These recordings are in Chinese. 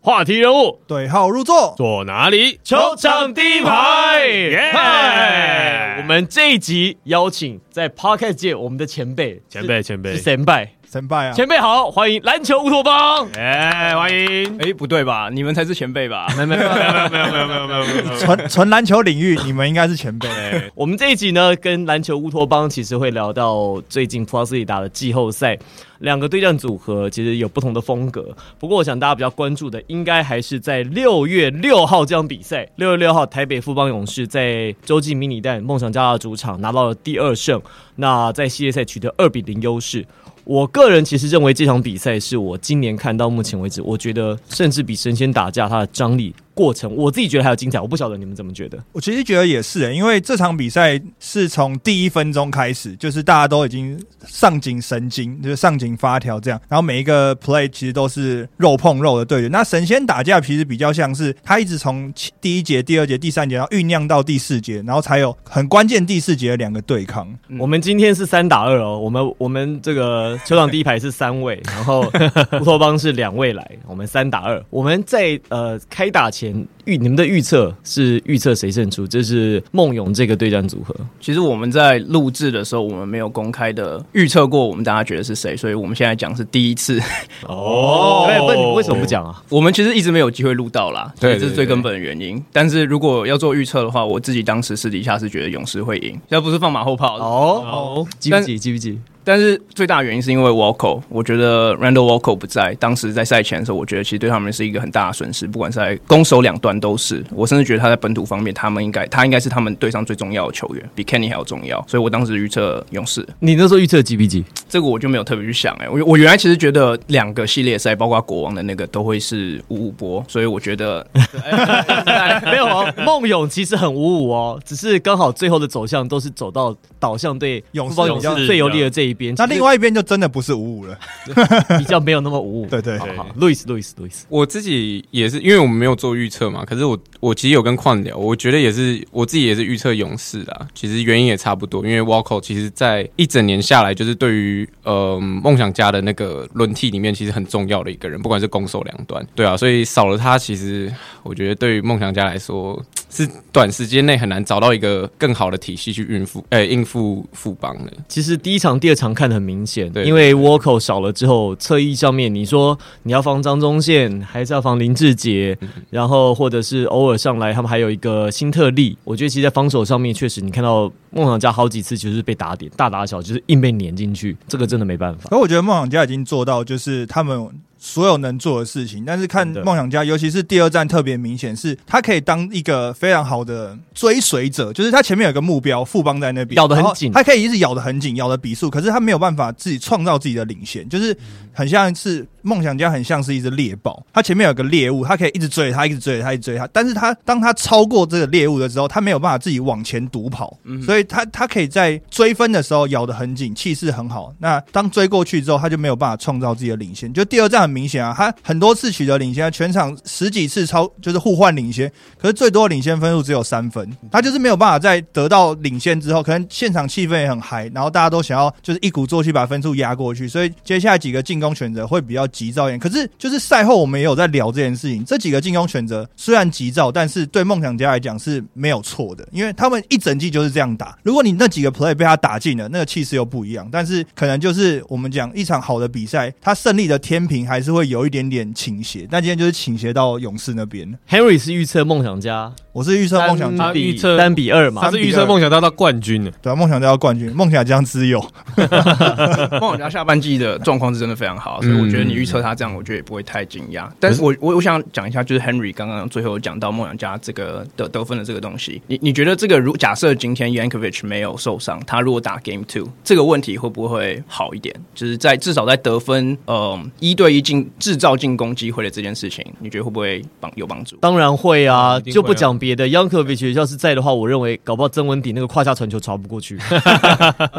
话题人物对号入座，坐哪里？球场第一排。耶！我们这一集邀请在 Podcast 界我们的前辈，前辈，前辈，是前辈。前辈啊，前辈好，欢迎篮球乌托邦，哎，欢迎，哎，不对吧？你们才是前辈吧？没有，没有，没有，没有，没有，没有，没有，没有，纯纯篮球领域，你们应该是前辈。我们这一集呢，跟篮球乌托邦其实会聊到最近 Plus League 打的季后赛，两个对战组合其实有不同的风格。不过，我想大家比较关注的，应该还是在六月六号这场比赛。六月六号，台北富邦勇士在洲际迷你蛋梦想家的主场拿到了第二胜，那在系列赛取得二比零优势。我个人其实认为这场比赛是我今年看到目前为止，我觉得甚至比神仙打架它的张力。过程我自己觉得还有精彩，我不晓得你们怎么觉得。我其实觉得也是、欸，因为这场比赛是从第一分钟开始，就是大家都已经上紧神经，就是上紧发条这样，然后每一个 play 其实都是肉碰肉的对决。那神仙打架其实比较像是他一直从第一节、第二节、第三节，然后酝酿到第四节，然后才有很关键第四节的两个对抗。嗯、我们今天是三打二哦，我们我们这个球场第一排是三位，然后乌托邦是两位来，我们三打二。我们在呃开打前。预你们的预测是预测谁胜出？这是梦勇这个对战组合。其实我们在录制的时候，我们没有公开的预测过，我们大家觉得是谁，所以我们现在讲是第一次。哦，哎，问你为什么不讲啊？我们其实一直没有机会录到啦，对，这是最根本的原因。但是如果要做预测的话，我自己当时私底下是觉得勇士会赢，要不是放马后炮。哦哦，记不记？记不记？但是最大的原因是因为 Walker，我觉得 Randall Walker 不在，当时在赛前的时候，我觉得其实对他们是一个很大的损失，不管是在攻守两端都是。我甚至觉得他在本土方面，他们应该他应该是他们队上最重要的球员，比 Kenny 还要重要。所以我当时预测勇士。你那时候预测几比几？这个我就没有特别去想哎、欸，我我原来其实觉得两个系列赛，包括国王的那个都会是五五波，所以我觉得 没有哦。梦勇其实很五五哦，只是刚好最后的走向都是走到导向对勇士勇士最有利的这一边。那另外一边。就真的不是五五了，比较没有那么五五。对 对对，路易斯，路易斯，路易斯。我自己也是，因为我们没有做预测嘛。可是我我其实有跟矿聊，我觉得也是，我自己也是预测勇士啦。其实原因也差不多，因为 Walker 其实在一整年下来，就是对于呃梦想家的那个轮替里面，其实很重要的一个人，不管是攻守两端。对啊，所以少了他，其实我觉得对于梦想家来说，是短时间内很难找到一个更好的体系去应付，哎，应付富邦的。其实第一场、第二场看得很明显。对，因为 Walker 少了之后，侧翼上面你说你要防张忠宪，还是要防林志杰，然后或者是偶尔上来，他们还有一个新特利。我觉得其实，在防守上面，确实你看到梦想家好几次就是被打点，大打小就是硬被碾进去，这个真的没办法。可我觉得梦想家已经做到，就是他们。所有能做的事情，但是看梦想家，尤其是第二站特别明显，是他可以当一个非常好的追随者，就是他前面有个目标，富邦在那边咬得很紧，他可以一直咬得很紧，咬得比数，可是他没有办法自己创造自己的领先，就是很像是梦想家，很像是一只猎豹，他前面有个猎物，他可以一直追他，一直追他，一直追他，但是他当他超过这个猎物的时候，他没有办法自己往前独跑，所以他他可以在追分的时候咬得很紧，气势很好。那当追过去之后，他就没有办法创造自己的领先。就第二站很明显啊，他很。很多次取得领先，全场十几次超就是互换领先，可是最多的领先分数只有三分，他就是没有办法在得到领先之后，可能现场气氛也很嗨，然后大家都想要就是一鼓作气把分数压过去，所以接下来几个进攻选择会比较急躁一点。可是就是赛后我们也有在聊这件事情，这几个进攻选择虽然急躁，但是对梦想家来讲是没有错的，因为他们一整季就是这样打。如果你那几个 play 被他打进了，那个气势又不一样。但是可能就是我们讲一场好的比赛，他胜利的天平还是会有一点点。倾斜，但今天就是倾斜到勇士那边。Henry 是预测梦想家，我是预测梦想家，预测三比二嘛，他是预测梦想家到冠军的，对啊，梦想家到冠军，梦想家只有 梦想家下半季的状况是真的非常好，所以我觉得你预测他这样，我觉得也不会太惊讶。但是我我我想讲一下，就是 Henry 刚刚最后讲到梦想家这个得得分的这个东西，你你觉得这个如假设今天 Yankovic 没有受伤，他如果打 Game Two，这个问题会不会好一点？就是在至少在得分，呃，一对一进制造进攻机会的这件事情，你觉得会不会帮有帮助？当然会啊！就不讲别别的 Yankovic 要是在的话，我认为搞不好曾文鼎那个胯下传球传不过去，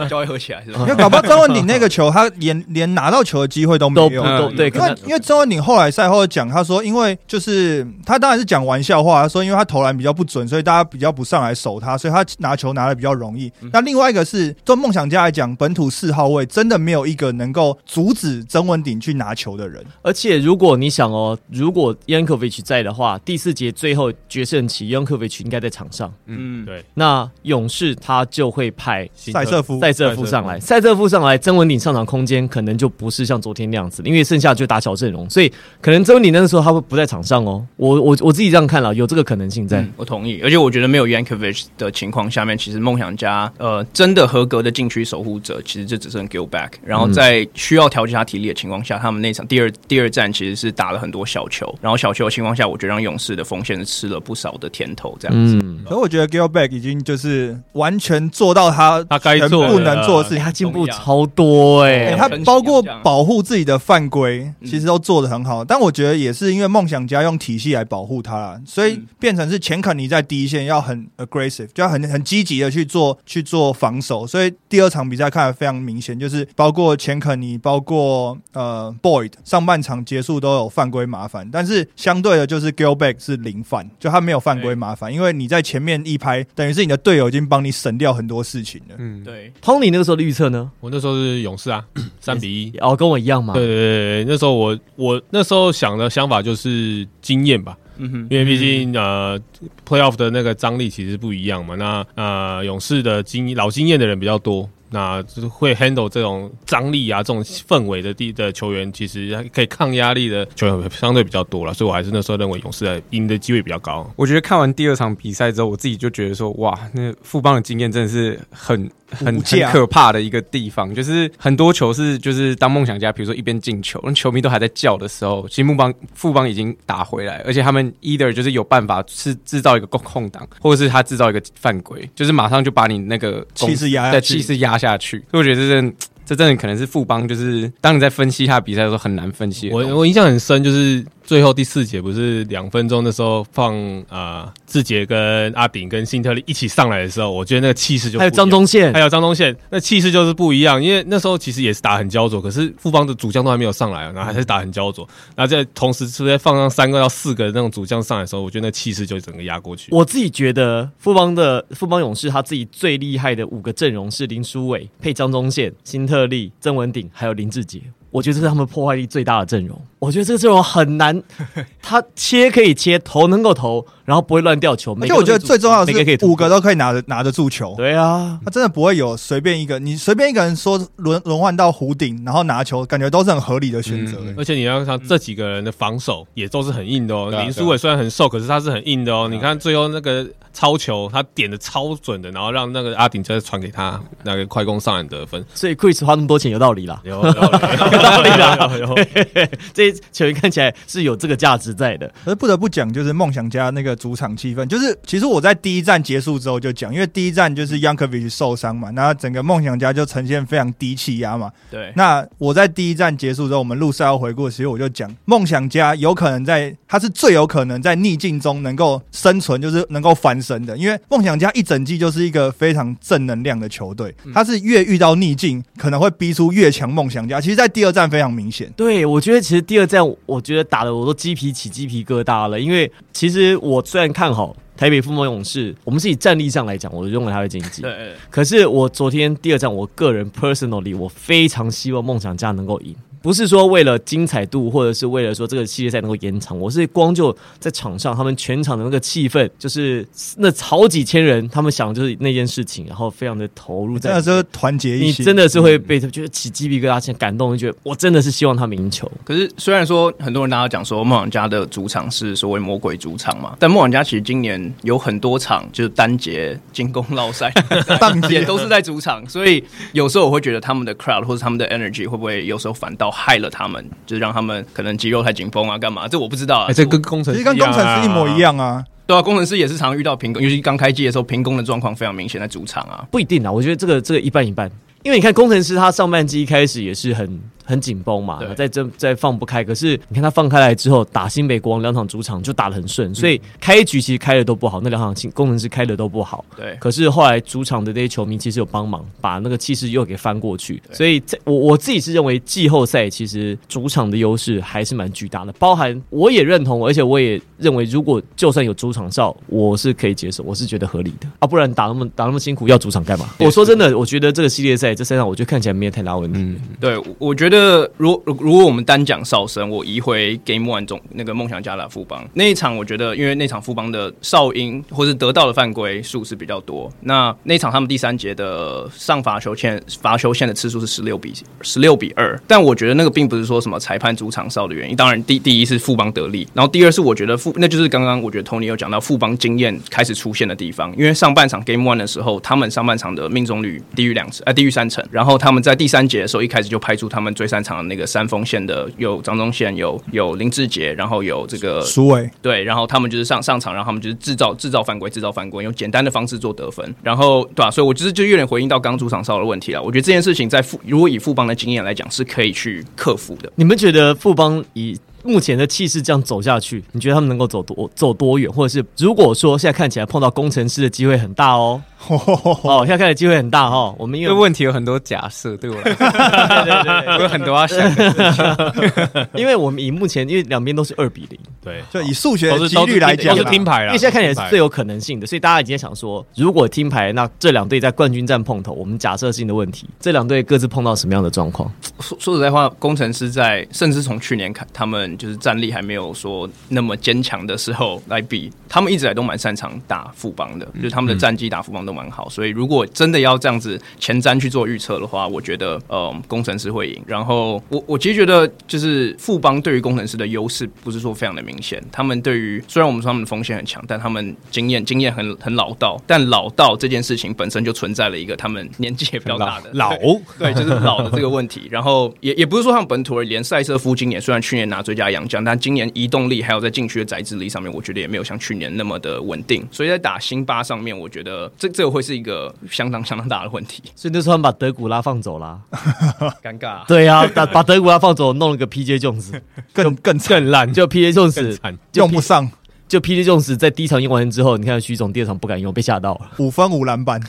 交易合起来是吧？因为搞不好曾文鼎那个球，他连连拿到球的机会都没有。都对，因为因为曾文鼎后来赛后讲，他说，因为就是他当然是讲玩笑话，他说因为他投篮比较不准，所以大家比较不上来守他，所以他拿球拿的比较容易。那另外一个是，对梦想家来讲，本土四号位真的没有一个能够阻止曾文鼎去拿球的人。而且如果你想哦，如果 Yankovic 在的话，第四节最后决胜期 Yankovic 应该在场上。嗯，对。那勇士他就会派塞瑟夫塞瑟夫上来，塞瑟夫上来，曾文鼎上场空间可能就不是像昨天那样子，因为剩下就打小阵容，所以可能曾文鼎那个时候他会不在场上哦。我我我自己这样看了，有这个可能性在。嗯，我同意。而且我觉得没有 Yankovic 的情况下面，其实梦想家呃真的合格的禁区守护者，其实就只剩 Gilback。然后在需要调节他体力的情况下，他们那场第二第二战其实是打了很多小球，然后小球的情况下，我觉得让勇士的锋线是吃了不少的甜头，这样子。嗯，所以我觉得 Gilback 已经就是完全做到他他该做不能做的事情，他进步超多哎、欸，他包括保护自己的犯规，其实都做的很好。但我觉得也是因为梦想家用体系来保护他了，所以变成是钱肯尼在第一线要很 aggressive，就要很很积极的去做去做防守。所以第二场比赛看得非常明显，就是包括钱肯尼，包括呃 Boyd，上半场结束都有犯规麻烦，但是相对的就是 Gilback 是零犯，就他没有犯规麻烦，因为你在前面一拍，等于是你的队友已经帮你省掉很多事情了。嗯，对。Tony 那个时候的预测呢？我那时候是勇士啊，三比一，哦，跟我一样嘛。对对对，那时候我我那时候想的想法就是经验吧。嗯哼，因为毕竟呃，playoff 的那个张力其实不一样嘛。那呃，勇士的经老经验的人比较多。那就是会 handle 这种张力啊，这种氛围的地的球员，其实可以抗压力的球员相对比较多了，所以我还是那时候认为勇士的赢的机会比较高。我觉得看完第二场比赛之后，我自己就觉得说，哇，那富邦的经验真的是很很很可怕的一个地方，就是很多球是就是当梦想家，比如说一边进球，那球迷都还在叫的时候，其实木邦富邦已经打回来，而且他们 either 就是有办法是制造一个空空档，或者是他制造一个犯规，就是马上就把你那个气势压在气势压下去，所以我觉得这是。这真的可能是富邦，就是当你在分析他比赛的时候很难分析。我我印象很深，就是最后第四节不是两分钟的时候放啊志杰跟阿炳跟辛特利一起上来的时候，我觉得那个气势就还有张宗宪，还有张宗宪，那气势就是不一样。因为那时候其实也是打很焦灼，可是富邦的主将都还没有上来，然后还是打很焦灼。然后在同时是不是放上三个到四个那种主将上来的时候，我觉得那气势就整个压过去。我自己觉得富邦的富邦勇士他自己最厉害的五个阵容是林书伟配张宗宪、辛特利、曾文鼎。还有林志杰，我觉得这是他们破坏力最大的阵容。我觉得这个阵容很难，他切可以切，投能够投，然后不会乱掉球。而且我觉得最重要的是，五个都可以拿着拿得住球。对啊，他真的不会有随便一个，你随便一个人说轮轮换到弧顶，然后拿球，感觉都是很合理的选择。而且你要看这几个人的防守也都是很硬的哦。林书伟虽然很瘦，可是他是很硬的哦。你看最后那个超球，他点的超准的，然后让那个阿顶再传给他那个快攻上篮得分。所以 Chris 花那么多钱有道理啦，有道理啦，有。这球员看起来是有这个价值在的，可是不得不讲，就是梦想家那个主场气氛，就是其实我在第一站结束之后就讲，因为第一站就是 Yankovic 受伤嘛，那整个梦想家就呈现非常低气压嘛。对，那我在第一站结束之后，我们录赛后回顾，其实我就讲，梦想家有可能在，他是最有可能在逆境中能够生存，就是能够翻身的，因为梦想家一整季就是一个非常正能量的球队，他是越遇到逆境，可能会逼出越强梦想家。其实，在第二站非常明显。对，我觉得其实第二战，我觉得打的我都鸡皮起鸡皮疙瘩了。因为其实我虽然看好台北富邦勇士，我们是以战力上来讲，我认为他会晋级。对，可是我昨天第二战，我个人 personally，我非常希望梦想家能够赢。不是说为了精彩度，或者是为了说这个系列赛能够延长，我是光就在场上，他们全场的那个气氛，就是那好几千人，他们想的就是那件事情，然后非常的投入在，那时候团结一心，你真的是会被他觉得起鸡皮疙瘩，感动，就觉得我真的是希望他们赢球。可是虽然说很多人大家讲说梦想家的主场是所谓魔鬼主场嘛，但梦想家其实今年有很多场就是单节进攻绕赛，也都是在主场，所以有时候我会觉得他们的 crowd 或者他们的 energy 会不会有时候反倒。害了他们，就是让他们可能肌肉太紧绷啊，干嘛？这我不知道啊。欸、这跟工程师、啊、其实跟工程师一模一样啊。对啊，工程师也是常常遇到平工，尤其刚开机的时候，平工的状况非常明显，在主场啊。不一定啊，我觉得这个这个一半一半，因为你看工程师他上半季一开始也是很很紧绷嘛，对在这在放不开。可是你看他放开来之后，打新北国王两场主场就打得很顺，所以开局其实开的都不好，那两场工程师开的都不好。对，可是后来主场的这些球迷其实有帮忙，把那个气势又给翻过去。所以在我我自己是认为季后赛其实主场的优势还是蛮巨大的，包含我也认同，而且我也认为如果就算有主场哨，我是可以接受，我是觉得合理的啊，不然打那么打那么辛苦要主场干嘛？我说真的，我觉得这个系列赛这三场，我觉得看起来没有太大问题。嗯，对，我觉得这如如果我们单讲哨声，我移回 Game One 中那个梦想家打富邦那一场，我觉得因为那场富邦的哨音或是得到的犯规数是比较多，那那场他们第三节的上罚球线罚球线的次数是十六比十六比二，但我觉得那个并不是说什么裁判主场哨的原因，当然第第一是富邦得利，然后第二是我觉得富那就是刚刚我觉得 Tony 有讲到富邦经验开始出现的地方，因为上半场 Game One 的时候，他们上半场的命中率低于两成，呃低于三成，然后他们在第三节的时候一开始就派出他们最擅长的那个三锋线的，有张宗宪，有有林志杰，然后有这个苏伟，对，然后他们就是上上场，然后他们就是制造制造犯规，制造犯规，用简单的方式做得分，然后对吧、啊？所以我就是就有点回应到刚主场哨的问题了。我觉得这件事情在富如果以富邦的经验来讲，是可以去克服的。你们觉得富邦以目前的气势这样走下去，你觉得他们能够走多走多远？或者是如果说现在看起来碰到工程师的机会很大哦？哦，现在看的机会很大哈、哦。我们因为问题有很多假设，对我来说，对对对，有很多要想。因为我们以目前因为两边都是二比零，对，就以数学的几率来讲，都是听牌了。因为现在看起来是最有可能性的，所以大家已经想说，如果听牌，那这两队在冠军战碰头，我们假设性的问题，这两队各自碰到什么样的状况？说说实在话，工程师在甚至从去年看，他们就是战力还没有说那么坚强的时候来比，他们一直来都蛮擅长打副帮的，就是他们的战绩打富邦都蛮好。所以如果真的要这样子前瞻去做预测的话，我觉得呃，工程师会赢。然后我我其实觉得就是富邦对于工程师的优势不是说非常的明显，他们对于虽然我们说他们的风险很强，但他们经验经验很很老道，但老道这件事情本身就存在了一个他们年纪也比较大的老，对，就是老的这个问题。然后也也不是说他们本土而连赛瑟夫今年虽然去年拿最佳洋将，但今年移动力还有在禁区的宰制力上面，我觉得也没有像去年那么的稳定。所以在打辛巴上面，我觉得这这个会是一个相当相当大的问题。所以那时候他们把德古拉放走啦，尴尬。对呀、啊，把把德古拉放走，弄了个 PJ Jones，，更更更烂，就 PJ Jones 用不上。就.这种事在第一场用完之后，你看徐总第二场不敢用，被吓到了，五分五篮板。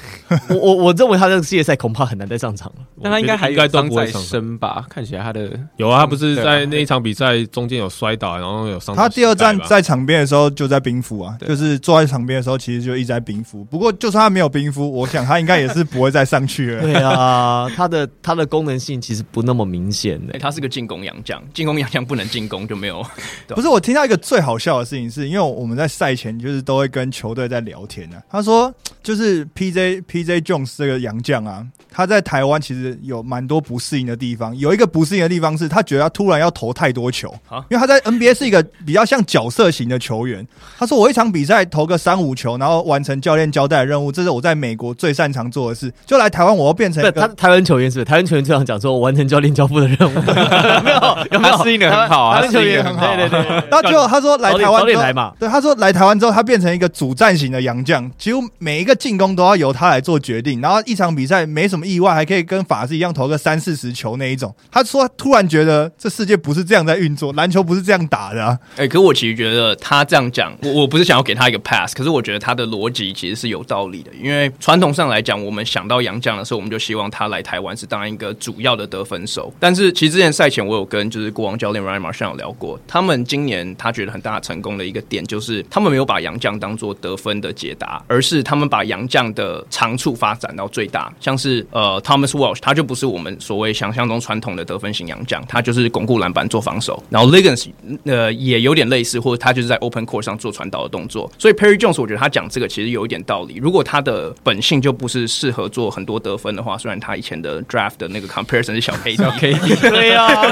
我我我认为他这个系列赛恐怕很难再上场了，但他应该还应该都不会上升吧？看起来他的有啊，他不是在那一场比赛中间有摔倒，然后有伤。他第二站在场边的时候就在冰敷啊，就是坐在场边的时候，其实就一直在冰敷。不过就算他没有冰敷，我想他应该也是不会再上去了。对啊，他的他的功能性其实不那么明显的、欸，他是个进攻洋将，进攻洋将不能进攻就没有。不是，我听到一个最好笑的事情是，因为我们在赛前。就是都会跟球队在聊天呢、啊。他说，就是 P J P J Jones 这个洋将啊，他在台湾其实有蛮多不适应的地方。有一个不适应的地方是他觉得他突然要投太多球，因为他在 N B A 是一个比较像角色型的球员。他说，我一场比赛投个三五球，然后完成教练交代的任务，这是我在美国最擅长做的事。就来台湾，我要变成他台湾球员是不是？台湾球员经常讲说，我完成教练交付的任务，没有，有没有他适应的很好啊，台湾球员很好，对对对。然后最后他说来台湾，早点来嘛。对，他说来台湾之后，他变成一个主战型的洋将，几乎每一个进攻都要由他来做决定。然后一场比赛没什么意外，还可以跟法师一样投个三四十球那一种。他说他突然觉得这世界不是这样在运作，篮球不是这样打的啊。哎、可我其实觉得他这样讲，我我不是想要给他一个 pass，可是我觉得他的逻辑其实是有道理的。因为传统上来讲，我们想到洋将的时候，我们就希望他来台湾是当一个主要的得分手。但是其实之前赛前我有跟就是国王教练 Ryan Marshall 有聊过，他们今年他觉得很大成功的一个点就是他们没有把杨将当做得分的解答，而是他们把杨将的长处发展到最大。像是呃 Thomas Walsh，他就不是我们所谓想象中传统的得分型杨将，他就是巩固篮板做防守。然后 Liggins 呃也有点类似，或者他就是在 Open Court 上做传导的动作。所以 Perry Jones 我觉得他讲这个其实有一点道理。如果他的本性就不是适合做很多得分的话，虽然他以前的 Draft 的那个 Comparison 是小 KD，小 KD 对、啊，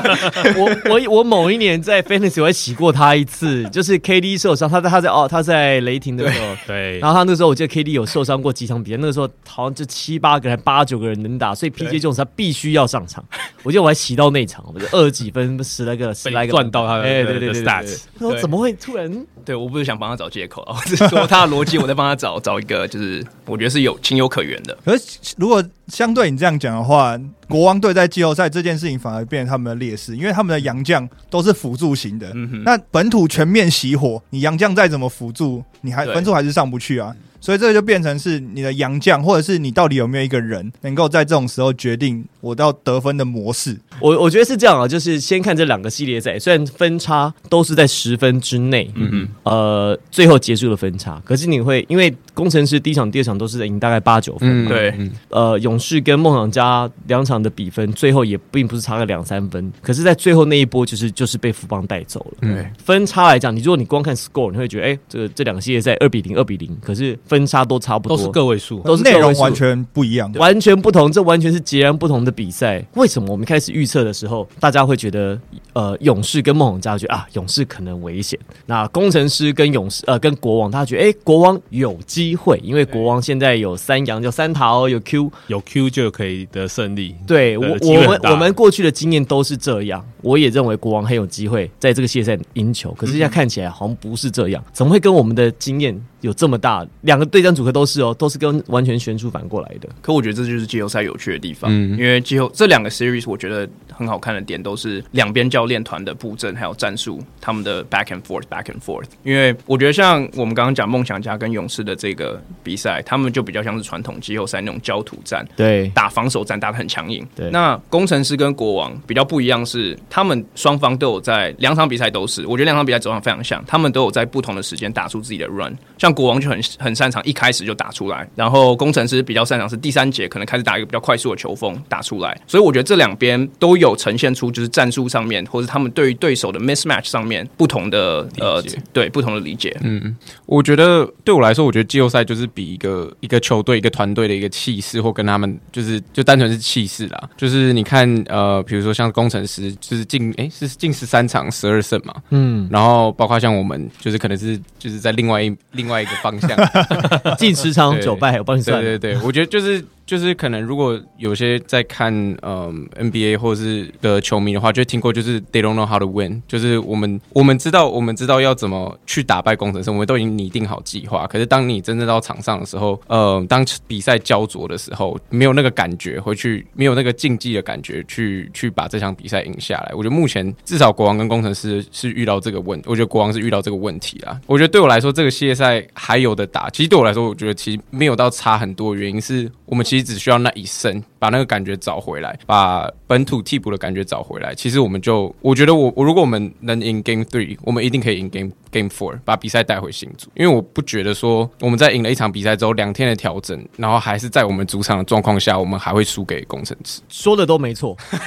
我 我我某一年在 Fantasy 我还洗过他一次，就是 KD 受伤，他在他在哦他在雷霆的时候，对，然后他那时候我记得 KD 有受伤。过几场比赛，那个时候好像就七八个人、八九个人能打，所以 P.J. Jones 他必须要上场。我记得我还洗到那场，我就二十几分，十来个、十来个赚到他的哎，对对对 stats。我说怎么会突然？对，我不是想帮他找借口啊，我是 说他的逻辑，我在帮他找找一个，就是我觉得是有情有可原的。可是如果相对你这样讲的话，国王队在季后赛这件事情反而变成他们的劣势，因为他们的洋将都是辅助型的。嗯哼，那本土全面熄火，你洋将再怎么辅助，你还分数还是上不去啊。所以这个就变成是你的洋将，或者是你到底有没有一个人能够在这种时候决定我到得分的模式。我我觉得是这样啊，就是先看这两个系列赛，虽然分差都是在十分之内，嗯嗯，呃，最后结束了分差，可是你会因为工程师第一场、第二场都是赢大概八九分，嗯，对，呃，勇士跟梦想家两场的比分最后也并不是差个两三分，可是，在最后那一波就是就是被富邦带走了。嗯，分差来讲，你如果你光看 score，你会觉得，哎、欸，这个这两个系列赛二比零、二比零，可是分。分差都差不多，都是个位数，都是内容完全不一样，完全不同，这完全是截然不同的比赛。为什么我们开始预测的时候，大家会觉得，呃，勇士跟梦想家觉得啊，勇士可能危险。那工程师跟勇士，呃，跟国王，他觉得，哎、欸，国王有机会，因为国王现在有三羊，有三桃，有 Q，有 Q 就可以得胜利。对我，我们我们过去的经验都是这样。我也认为国王很有机会在这个系列赛赢球，可是现在看起来好像不是这样，怎么会跟我们的经验？有这么大，两个对战组合都是哦，都是跟完全悬殊反过来的。可我觉得这就是季后赛有趣的地方，嗯、因为季后这两个 series 我觉得很好看的点都是两边教练团的布阵还有战术，他们的 back and forth back and forth。因为我觉得像我们刚刚讲梦想家跟勇士的这个比赛，他们就比较像是传统季后赛那种焦土战，对，打防守战打得很强硬。对，那工程师跟国王比较不一样是，他们双方都有在两场比赛都是，我觉得两场比赛走向非常像，他们都有在不同的时间打出自己的 run，像。国王就很很擅长一开始就打出来，然后工程师比较擅长是第三节可能开始打一个比较快速的球风打出来，所以我觉得这两边都有呈现出就是战术上面或者他们对于对手的 mismatch 上面不同的呃对不同的理解。嗯，我觉得对我来说，我觉得季后赛就是比一个一个球队一个团队的一个气势，或跟他们就是就单纯是气势啦。就是你看呃，比如说像工程师，就是进哎是进十三场十二胜嘛，嗯，然后包括像我们就是可能是就是在另外一另外一。一个方向，进十场九败，我帮你算。对对对，我觉得就是。就是可能，如果有些在看嗯 NBA 或者是的球迷的话，就听过就是 They don't know how to win，就是我们我们知道我们知道要怎么去打败工程师，我们都已经拟定好计划。可是当你真正到场上的时候，呃，当比赛焦灼的时候，没有那个感觉回去，没有那个竞技的感觉去去把这场比赛赢下来。我觉得目前至少国王跟工程师是遇到这个问，我觉得国王是遇到这个问题啦。我觉得对我来说，这个系列赛还有的打。其实对我来说，我觉得其实没有到差很多，原因是我们其实。你只需要那一声，把那个感觉找回来，把本土替补的感觉找回来。其实我们就，我觉得我我如果我们能赢 Game Three，我们一定可以赢 Game Game Four，把比赛带回新组。因为我不觉得说我们在赢了一场比赛之后，两天的调整，然后还是在我们主场的状况下，我们还会输给工程师。说的都没错，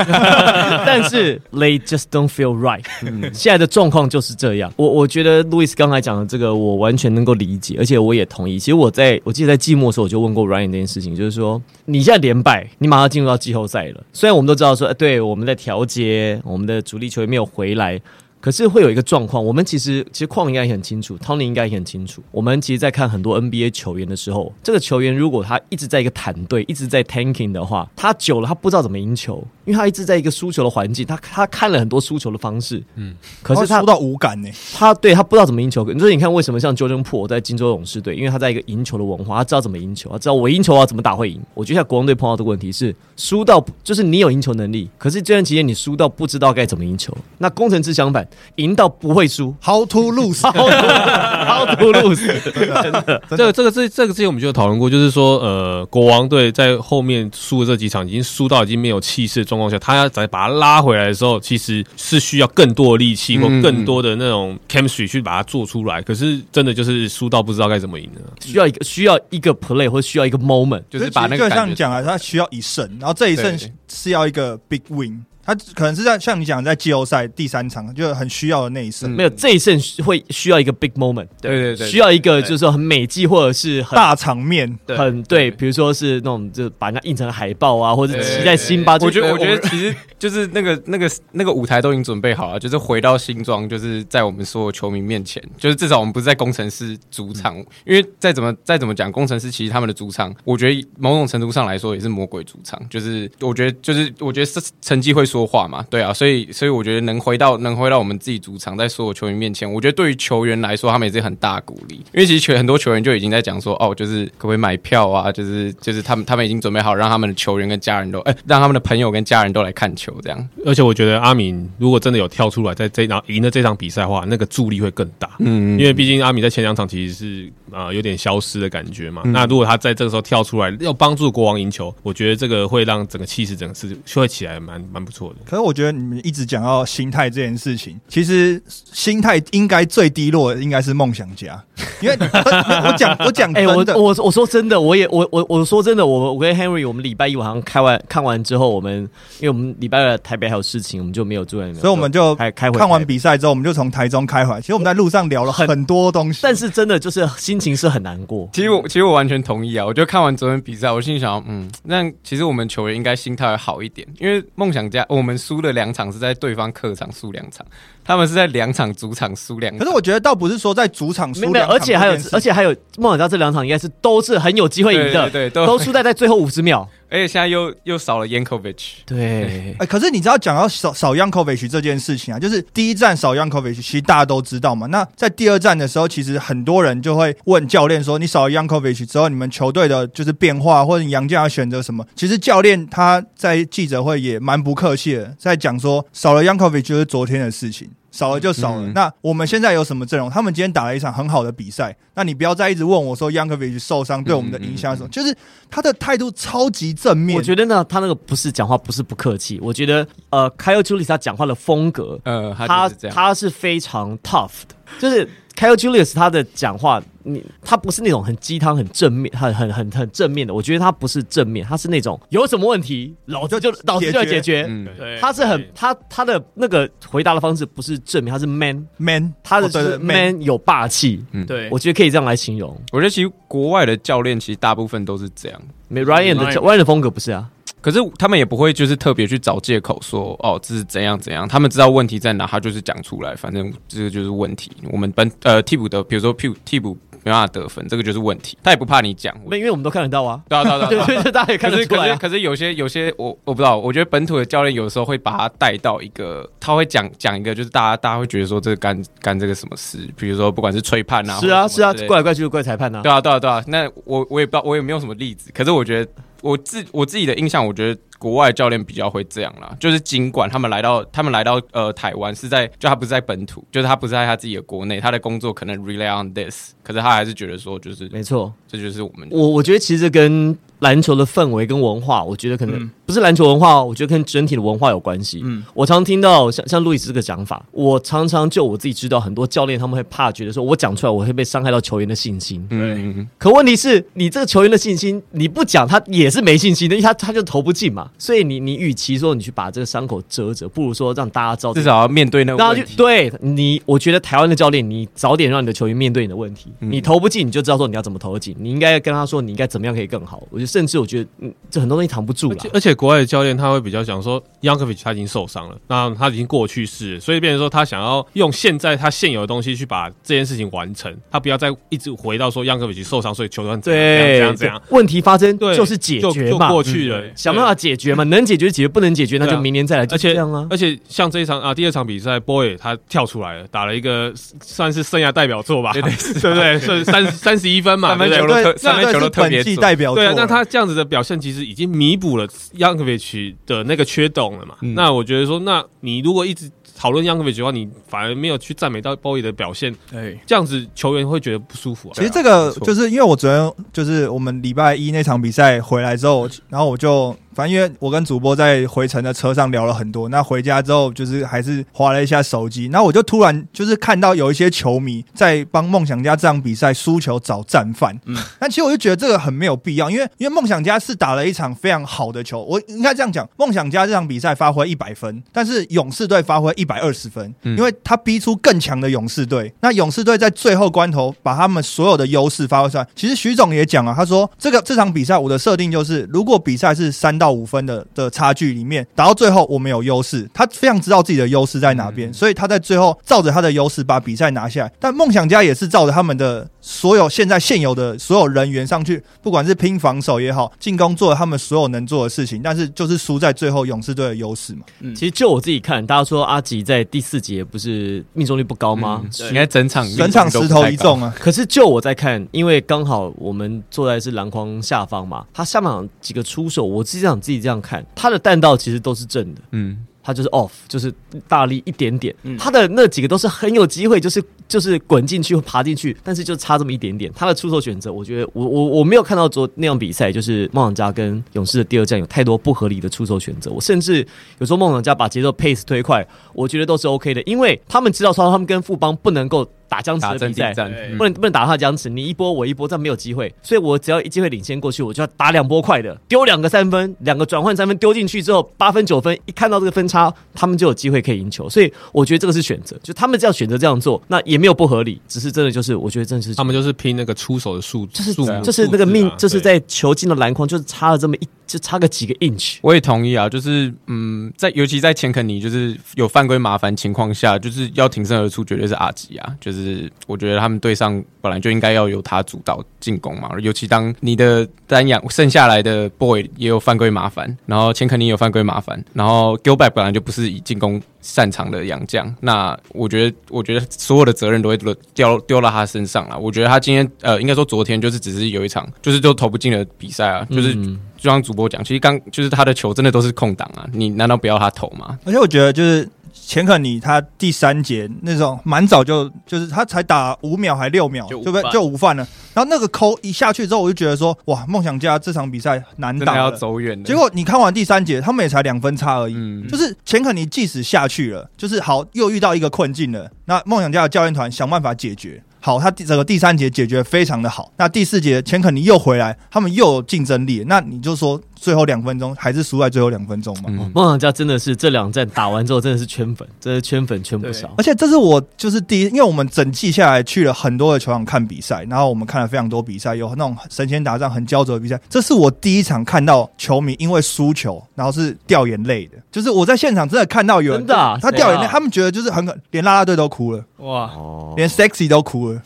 但是 They just don't feel right。嗯，现在的状况就是这样。我我觉得 Louis 刚才讲的这个，我完全能够理解，而且我也同意。其实我在我记得在季末的时候，我就问过 Ryan 这件事情，就是说。你现在连败，你马上进入到季后赛了。虽然我们都知道说，对，我们在调节，我们的主力球员没有回来。可是会有一个状况，我们其实其实矿应该也很清楚，Tony 应该也很清楚。我们其实，在看很多 NBA 球员的时候，这个球员如果他一直在一个坦队，一直在 tanking 的话，他久了他不知道怎么赢球，因为他一直在一个输球的环境，他他看了很多输球的方式，嗯，可是他输到无感呢，他对他不知道怎么赢球。所以你看，为什么像 Jordan Poole 在金州勇士队，因为他在一个赢球的文化，他知道怎么赢球，他知道我赢球啊怎么打会赢。我觉得像国王队碰到的问题是输到就是你有赢球能力，可是这段期间你输到不知道该怎么赢球。那工程师相反，赢到不。会输，How to lose，How to lose，真的，这个这个这这个之前我们就有讨论过，就是说，呃，国王队在后面输的这几场已经输到已经没有气势的状况下，他要再把他拉回来的时候，其实是需要更多的力气或更多的那种 chemistry 去把它做出来。可是真的就是输到不知道该怎么赢了，需要一个需要一个 play 或需要一个 moment，就是把那个就像你讲啊，他需要一胜，然后这一胜是要一个 big win。他可能是在像你讲在季后赛第三场就很需要的那一胜，嗯没有这一胜会需要一个 big moment，对对对，需要一个就是说很美记或者是很大场面。很对，比如说是那种就把人家印成海报啊，或者骑在辛巴。我觉得我觉得其实就是那个那个那个舞台都已经准备好了，就是回到新庄，就是在我们所有球迷面前，就是至少我们不是在工程师主场，因为再怎么再怎么讲，工程师其实他们的主场，我觉得某种程度上来说也是魔鬼主场，就是我觉得就是我觉得是成绩会说话嘛，对啊，所以所以我觉得能回到能回到我们自己主场，在所有球员面前，我觉得对于球员来说，他们也是很大鼓励，因为其实球很多球员就已经在讲说，哦，就是可不可以买票啊，就是就是他们他们已经准备好让他们的球员跟家人都哎、欸，让他们的朋友跟家人都来看球这样。而且我觉得阿敏如果真的有跳出来，在这场赢了这场比赛的话，那个助力会更大。嗯，因为毕竟阿敏在前两场其实是啊、呃、有点消失的感觉嘛。嗯、那如果他在这个时候跳出来，要帮助国王赢球，我觉得这个会让整个气势整个是会起来蛮蛮不错的。可是我觉得你们一直讲到心态这件事情，其实心态应该最低落的应该是梦想家，因为我讲我讲哎、欸，我我我说真的，我也我我我说真的，我我跟 Henry 我们礼拜一晚上开完看完之后，我们因为我们礼拜二台北还有事情，我们就没有住在那边，所以我们就开开会看完比赛之后，我们就从台中开回来。其实我们在路上聊了很多东西，但是真的就是心情是很难过。其实我其实我完全同意啊，我就看完昨天比赛，我心里想，嗯，那其实我们球员应该心态会好一点，因为梦想家我们输了两场是在对方客场输两场，他们是在两场主场输两场。可是我觉得倒不是说在主场输，没有，而且还有而且还有梦想家这两场应该是都是很有机会赢的，对，对，对，都输在 在最后五十秒。而且现在又又少了 Yankovic，对，哎，可是你知道讲到少少 Yankovic 这件事情啊，就是第一站少 Yankovic，其实大家都知道嘛。那在第二站的时候，其实很多人就会问教练说：“你少了 Yankovic 之后，你们球队的就是变化，或者你洋将要选择什么？”其实教练他在记者会也蛮不客气的，在讲说少了 Yankovic 就是昨天的事情。少了就少了。嗯、那我们现在有什么阵容？他们今天打了一场很好的比赛。那你不要再一直问我说 Yankovic 受伤对我们的影响什么？嗯嗯嗯、就是他的态度超级正面。我觉得呢，他那个不是讲话不是不客气。我觉得呃，Kyle Julius 他讲话的风格，呃，他他，他是非常 tough 的，就是。Kyle Julius 他的讲话，你他不是那种很鸡汤、很正面、很很很很正面的。我觉得他不是正面，他是那种有什么问题，老子就老子就要解决。嗯，对，他是很他他的那个回答的方式不是正面，他是 man man，他的就是 man 有霸气。嗯，对，我觉得可以这样来形容。我觉得其实国外的教练其实大部分都是这样。没 Ryan 的 Ryan 的风格不是啊。可是他们也不会就是特别去找借口说哦，这是怎样怎样，他们知道问题在哪，他就是讲出来，反正这个就是问题。我们本呃替补的，比如说替补替补没办法得分，这个就是问题。他也不怕你讲，因为我们都看得到啊。对啊对啊对啊，大家也看得出来。可是可是有些有些我我不知道，我觉得本土的教练有时候会把他带到一个，他会讲讲一个，就是大家大家会觉得说这个干干这个什么事，比如说不管是吹判啊，是啊是啊，怪来怪去就怪裁判啊。对啊对啊对啊，那我我也不知道，我也没有什么例子，可是我觉得。我自我自己的印象，我觉得国外教练比较会这样啦，就是尽管他们来到他们来到呃台湾是在，就他不是在本土，就是他不是在他自己的国内，他的工作可能 rely on this，可是他还是觉得说就是没错，这就是我们。我我觉得其实跟篮球的氛围跟文化，我觉得可能不是篮球文化，我觉得跟整体的文化有关系。嗯，我常听到像像路易斯这个讲法，我常常就我自己知道，很多教练他们会怕，觉得说我讲出来我会被伤害到球员的信心。嗯，可问题是你这个球员的信心，你不讲他也是没信心的，因为他他就投不进嘛。所以你你与其说你去把这个伤口遮着，不如说让大家知道，至少要面对那个问题。对你，我觉得台湾的教练，你早点让你的球员面对你的问题，你投不进你就知道说你要怎么投得进，你应该跟他说你应该怎么样可以更好。我觉得甚至我觉得。嗯这很多东西藏不住了，而且国外的教练他会比较讲说 y o u n g k o v i c 他已经受伤了，那他已经过去式，所以变成说他想要用现在他现有的东西去把这件事情完成，他不要再一直回到说 y o u n g k o v i c 受伤，所以球队怎样怎样怎样，问题发生就是解决嘛，过去了，想办法解决嘛，能解决解决，不能解决那就明年再来，而且这样啊，而且像这一场啊，第二场比赛，Boy 他跳出来了，打了一个算是生涯代表作吧，对不对？是三三十一分嘛，三分球的特，三分球的特别代表作，对啊，那他这样子的表现其实已经弥补了 Yankovic 的那个缺洞了嘛？嗯、那我觉得说，那你如果一直讨论 Yankovic 的话，你反而没有去赞美到 Bowie 的表现，哎，这样子球员会觉得不舒服啊。其实这个就是因为我昨天就是我们礼拜一那场比赛回来之后，然后我就反正因为我跟主播在回程的车上聊了很多，那回家之后就是还是划了一下手机，那我就突然就是看到有一些球迷在帮梦想家这场比赛输球找战犯。嗯，但其实我就觉得这个很没有必要，因为因为梦想家是打了一场非常好的球，我应该这样讲，梦想家这场比赛发挥一百分，但是勇士队发挥一百二十分，因为他逼出更强的勇士队。那勇士队在最后关头把他们所有的优势发挥出来。其实徐总也讲了，他说这个这场比赛我的设定就是，如果比赛是三到五分的的差距里面打到最后，我们有优势。他非常知道自己的优势在哪边，所以他在最后照着他的优势把比赛拿下来。但梦想家也是照着他们的所有现在现有的所有人员上去，不管是拼防守也好，进攻做了他们所有能做的事情，但是就是输在最后勇士队的优势嘛。嗯，其实就我自己看，大家说阿吉在第四节不是命中率不高吗？嗯、应该整场整场十投一中啊。可是就我在看，因为刚好我们坐在是篮筐下方嘛，他下半场几个出手，我自己想自己这样看，他的弹道其实都是正的。嗯。他就是 off，就是大力一点点。他的那几个都是很有机会，就是就是滚进去或爬进去，但是就差这么一点点。他的出手选择，我觉得我我我没有看到昨那样比赛，就是梦想家跟勇士的第二战有太多不合理的出手选择。我甚至有时候梦想家把节奏 pace 推快，我觉得都是 OK 的，因为他们知道说他们跟富邦不能够。打僵持的比赛，不能不能打他僵持，你一波我一波，这样没有机会。所以我只要一机会领先过去，我就要打两波快的，丢两个三分，两个转换三分丢进去之后，八分九分，一看到这个分差，他们就有机会可以赢球。所以我觉得这个是选择，就他们这样选择这样做，那也没有不合理，只是真的就是我觉得真的是他们就是拼那个出手的数，就是就是那个命，就是在球进的篮筐，就是差了这么一。就差个几个 inch，我也同意啊。就是嗯，在尤其在钱肯尼就是有犯规麻烦情况下，就是要挺身而出，绝对是阿吉啊。就是我觉得他们队上本来就应该要由他主导进攻嘛。尤其当你的丹阳剩下来的 boy 也有犯规麻烦，然后钱肯尼有犯规麻烦，然后 Gilbert 本来就不是以进攻擅长的洋将，那我觉得我觉得所有的责任都会丢丢丢到他身上了。我觉得他今天呃，应该说昨天就是只是有一场，就是都投不进的比赛啊，就是。嗯就像主播讲，其实刚就是他的球真的都是空档啊，你难道不要他投吗？而且我觉得就是钱肯尼他第三节那种蛮早就就是他才打五秒还六秒，对不对？就午饭了。然后那个扣一下去之后，我就觉得说哇，梦想家这场比赛难打，要走远。结果你看完第三节，他们也才两分差而已。嗯，就是钱肯尼即使下去了，就是好又遇到一个困境了，那梦想家的教练团想办法解决。好，他第整个第三节解决非常的好。那第四节钱肯尼又回来，他们又有竞争力。那你就说。最后两分钟还是输在最后两分钟嘛？梦、嗯、想家真的是这两战打完之后真的是圈粉，真的圈粉圈不少。而且这是我就是第一，因为我们整季下来去了很多的球场看比赛，然后我们看了非常多比赛，有那种神仙打仗很焦灼的比赛。这是我第一场看到球迷因为输球然后是掉眼泪的，就是我在现场真的看到有人真的、啊、他掉眼泪，他们觉得就是很可，连拉拉队都哭了哇，连 sexy 都哭了。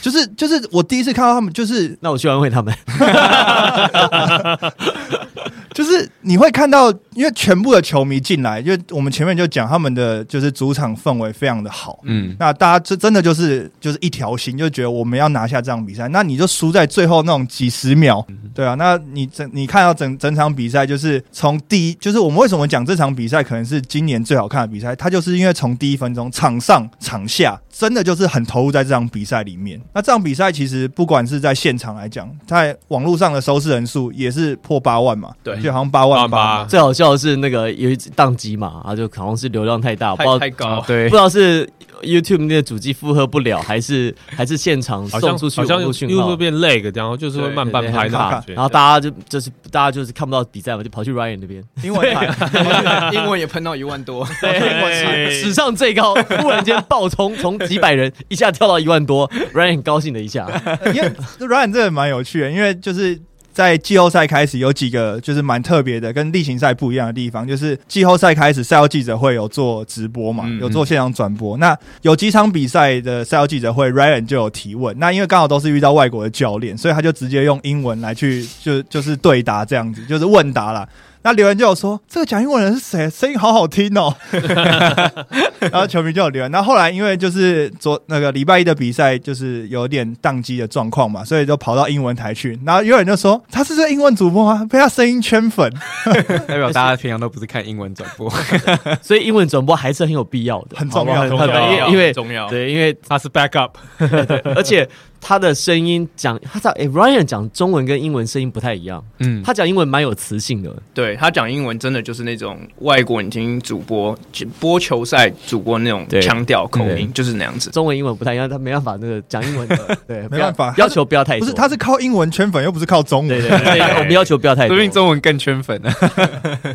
就是就是我第一次看到他们，就是那我去安慰他们。就是你会看到，因为全部的球迷进来，因为我们前面就讲他们的就是主场氛围非常的好，嗯，那大家这真的就是就是一条心，就觉得我们要拿下这场比赛。那你就输在最后那种几十秒，对啊，那你整你看到整整场比赛，就是从第一，就是我们为什么讲这场比赛可能是今年最好看的比赛，它就是因为从第一分钟场上场下。真的就是很投入在这场比赛里面。那这场比赛其实不管是在现场来讲，在网络上的收视人数也是破八万嘛。对，就好像八万八。最好笑的是那个有一宕机嘛，啊，就好像是流量太大，太不知道太高，对，不知道是 YouTube 那个主机负荷不了，还是还是现场送出去好像 YouTube 变 lag，然后就是会慢半拍的，然后大家就就是大家就是看不到比赛嘛，就跑去 Ryan 那边，英文英文也喷到一万多，对，史上最高，突然间爆冲从。几百人一下跳到一万多，Ryan 很高兴了一下，因为 Ryan 这个蛮有趣的，因为就是在季后赛开始有几个就是蛮特别的，跟例行赛不一样的地方，就是季后赛开始赛后记者会有做直播嘛，有做现场转播。那有几场比赛的赛后记者会，Ryan 就有提问。那因为刚好都是遇到外国的教练，所以他就直接用英文来去就就是对答这样子，就是问答啦。那留言就有说，这个讲英文人是谁？声音好好听哦。然后球迷就有留言。那后，后来因为就是昨那个礼拜一的比赛，就是有点宕机的状况嘛，所以就跑到英文台去。然后有人就说，他是这英文主播吗？被他声音圈粉，代表大家平常都不是看英文转播，所以英文转播还是很有必要的，很重要，很重要，因为重要。对，因为他是 backup，而且。他的声音讲，他在哎，Ryan 讲中文跟英文声音不太一样。嗯，他讲英文蛮有磁性的。对，他讲英文真的就是那种外国人听主播播球赛主播那种腔调口音，就是那样子。中文英文不太一样，他没办法那个讲英文的。对，没办法，要求不要太多。不是，他是靠英文圈粉，又不是靠中文。对对对，我们要求不要太多。说明中文更圈粉呢，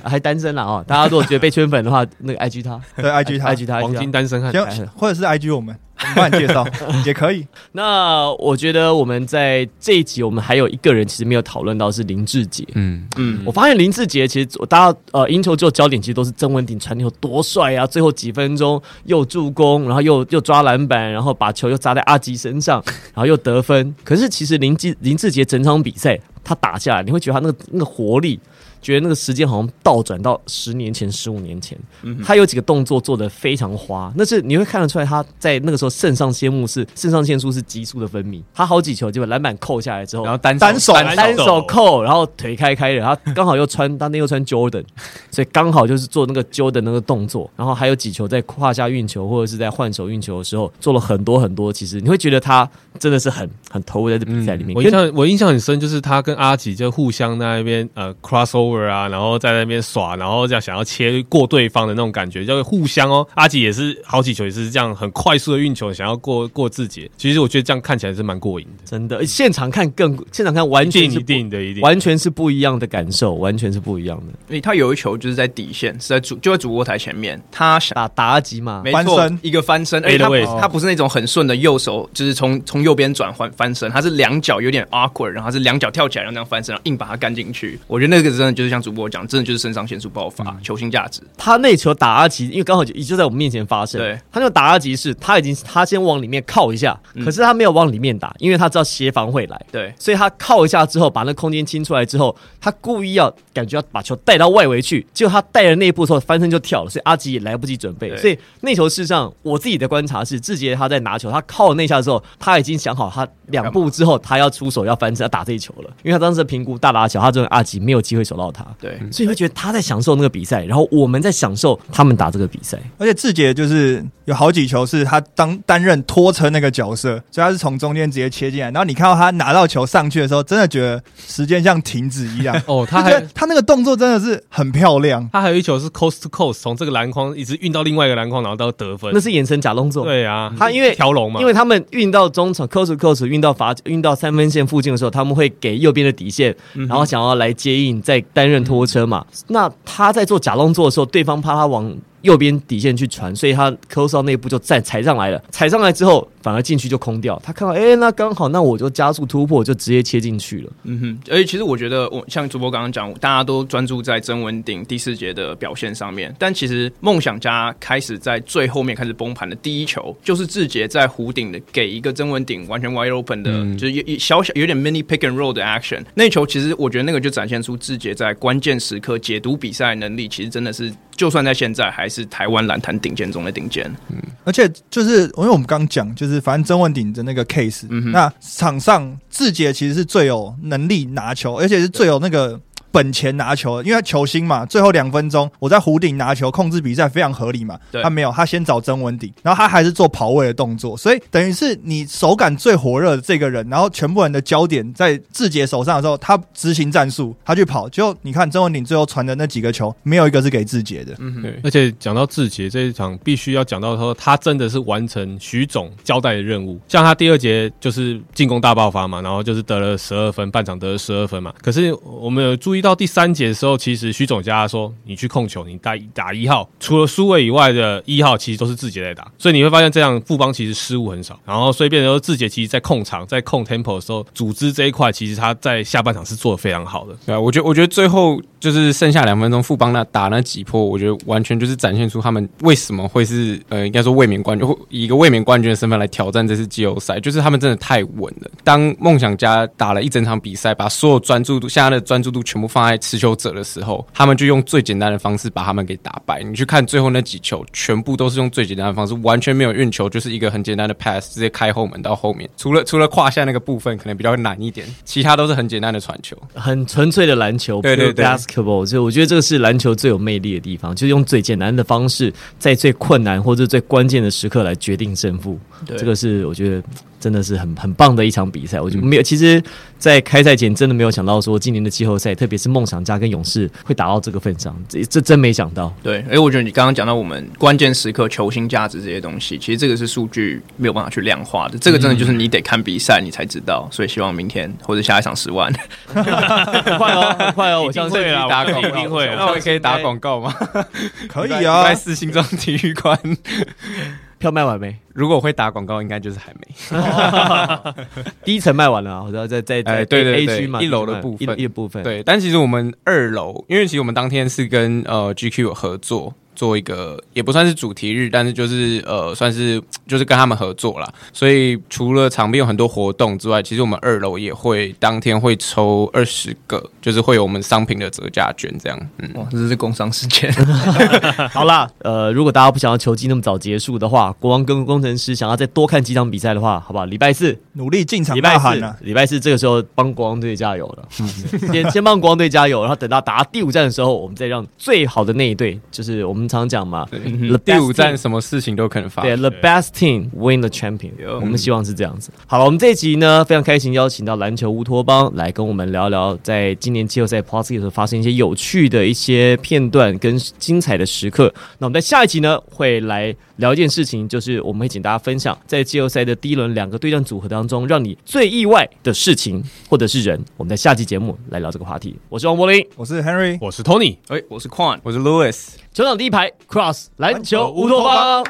还单身了哦！大家如果觉得被圈粉的话，那个 IG 他，对 IG 他，IG 他，黄金单身汉，或者是 IG 我们。帮你介绍 也可以。那我觉得我们在这一集，我们还有一个人其实没有讨论到是林志杰。嗯嗯，我发现林志杰其实大家呃，赢球之后焦点其实都是曾文鼎传球多帅啊！最后几分钟又助攻，然后又又抓篮板，然后把球又砸在阿吉身上，然后又得分。可是其实林志林志杰整场比赛他打下来，你会觉得他那个那个活力。觉得那个时间好像倒转到十年前、十五年前，他有几个动作做的非常花，那是你会看得出来他在那个时候肾上腺素是肾上腺素是急速的分泌。他好几球就把篮板扣下来之后，然后单单手单手扣，然后腿开开的，然后刚好又穿当天又穿 Jordan，所以刚好就是做那个 Jordan 那个动作。然后还有几球在胯下运球或者是在换手运球的时候做了很多很多。其实你会觉得他真的是很很投入在这比赛里面。我印象我印象很深，就是他跟阿吉就互相在那边呃 crossover。啊，然后在那边耍，然后这样想要切过对方的那种感觉，就会互相哦。阿吉也是好几球也是这样很快速的运球，想要过过自己。其实我觉得这样看起来是蛮过瘾的，真的。现场看更现场看完全一定的，一定完全是不一样的感受，完全是不一样的。因为他有一球就是在底线，是在主就在主播台前面，他想打打阿吉嘛，没错，一个翻身，而且他他不是那种很顺的右手，就是从从右边转换翻身，他是两脚有点 awkward，然后他是两脚跳起来，然后那样翻身，然后硬把它干进去。我觉得那个真的就是像主播讲。真的就是肾上腺素爆发，嗯、球星价值。他那球打阿吉，因为刚好就就在我们面前发生。对，他那个打阿吉是，他已经他先往里面靠一下，嗯、可是他没有往里面打，因为他知道协防会来。对，所以他靠一下之后，把那空间清出来之后，他故意要感觉要把球带到外围去，结果他带了那一步之后翻身就跳了，所以阿吉也来不及准备。所以那球事实上，我自己的观察是，志杰他在拿球，他靠了那下之后，他已经想好他两步之后他要出手要翻身要打这一球了，因为他当时的评估大打小，他认为阿吉没有机会守到他。对，所以会觉得他在享受那个比赛，然后我们在享受他们打这个比赛。而且志杰就是有好几球是他当担任拖车那个角色，所以他是从中间直接切进来。然后你看到他拿到球上去的时候，真的觉得时间像停止一样。哦，他还 他那个动作真的是很漂亮。他还有一球是 coast to coast，从这个篮筐一直运到另外一个篮筐，然后到得分。那是眼神假动作。对啊，他因为条龙嘛，因为他们运到中场 coast to coast 运到罚运到三分线附近的时候，他们会给右边的底线，然后想要来接应，再担任拖车嘛。那他在做假动作的时候，对方怕他往。右边底线去传，所以他 close 到那一步就再踩上来了。踩上来之后，反而进去就空掉。他看到，哎、欸，那刚好，那我就加速突破，就直接切进去了。嗯哼。而且其实我觉得，我像主播刚刚讲，大家都专注在曾文鼎第四节的表现上面，但其实梦想家开始在最后面开始崩盘的第一球，就是志杰在弧顶的给一个曾文鼎完全 wide open 的，嗯、就是有小小有点 mini pick and roll 的 action。那球其实我觉得那个就展现出志杰在关键时刻解读比赛能力，其实真的是。就算在现在，还是台湾篮坛顶尖中的顶尖。嗯，而且就是因为我们刚讲，就是反正曾文鼎的那个 case，嗯，那场上志杰其实是最有能力拿球，而且是最有那个。本钱拿球，因为他球星嘛，最后两分钟我在弧顶拿球控制比赛非常合理嘛。对他没有，他先找曾文鼎，然后他还是做跑位的动作，所以等于是你手感最火热的这个人，然后全部人的焦点在志杰手上的时候，他执行战术，他去跑，就你看曾文鼎最后传的那几个球，没有一个是给志杰的。嗯哼，对。而且讲到志杰这一场，必须要讲到说，他真的是完成徐总交代的任务。像他第二节就是进攻大爆发嘛，然后就是得了十二分，半场得了十二分嘛。可是我们有注意到。到第三节的时候，其实徐总家说：“你去控球，你打打一号，除了苏伟以外的一号，其实都是志杰在打。所以你会发现，这样富邦其实失误很少。然后，所以变成说，志杰其实，在控场、在控 tempo 的时候，组织这一块，其实他在下半场是做的非常好的。对啊，我觉得，我觉得最后就是剩下两分钟，富邦那打那几波，我觉得完全就是展现出他们为什么会是呃，应该说卫冕冠军，以一个卫冕冠军的身份来挑战这次季后赛，就是他们真的太稳了。当梦想家打了一整场比赛，把所有专注度、现在的专注度全部。放在持球者的时候，他们就用最简单的方式把他们给打败。你去看最后那几球，全部都是用最简单的方式，完全没有运球，就是一个很简单的 pass，直接开后门到后面。除了除了胯下那个部分可能比较难一点，其他都是很简单的传球，很纯粹的篮球。对对对，basketball。所以我觉得这个是篮球最有魅力的地方，就是用最简单的方式，在最困难或者最关键的时刻来决定胜负。对这个是我觉得真的是很很棒的一场比赛。我就没有，其实，在开赛前真的没有想到说今年的季后赛，特别是梦想家跟勇士会打到这个份上，这这真没想到。对，哎，我觉得你刚刚讲到我们关键时刻球星价值这些东西，其实这个是数据没有办法去量化的，这个真的就是你得看比赛你才知道。所以希望明天或者下一场十万，很 快哦，很快哦，我相信啊，打广告一定会。那我可以打广告吗？可以啊，在四星庄体育馆。票卖完没？如果会打广告，应该就是还没。第一层卖完了，我知道在在在对对 A 区嘛，一楼的部分，一部分。对，但其实我们二楼，因为其实我们当天是跟呃 GQ 有合作。做一个也不算是主题日，但是就是呃，算是 就是跟他们合作啦。所以除了场边有很多活动之外，其实我们二楼也会当天会抽二十个，就是会有我们商品的折价券这样。嗯，哇，这是工商时间。好啦，呃，如果大家不想要球季那么早结束的话，国王跟工程师想要再多看几场比赛的话，好不好？礼拜四努力进场，礼拜四，礼拜四这个时候帮国王队加油了。先先帮国王队加油，然后等到打第五战的时候，我们再让最好的那一队，就是我们。常讲嘛，第五站什么事情都可能发生。对，the best team win the champion。我们希望是这样子。好了，我们这一集呢，非常开心邀请到篮球乌托邦来跟我们聊聊，在今年季后赛 Plus 的时候发生一些有趣的一些片段跟精彩的时刻。那我们在下一集呢，会来聊一件事情，就是我们会请大家分享在季后赛的第一轮两个对战组合当中，让你最意外的事情或者是人。我们在下期节目来聊这个话题。我是王柏林，我是 Henry，我是 Tony，哎，我是 Quan，我是 Louis。球场第一排，Cross 篮球乌托邦。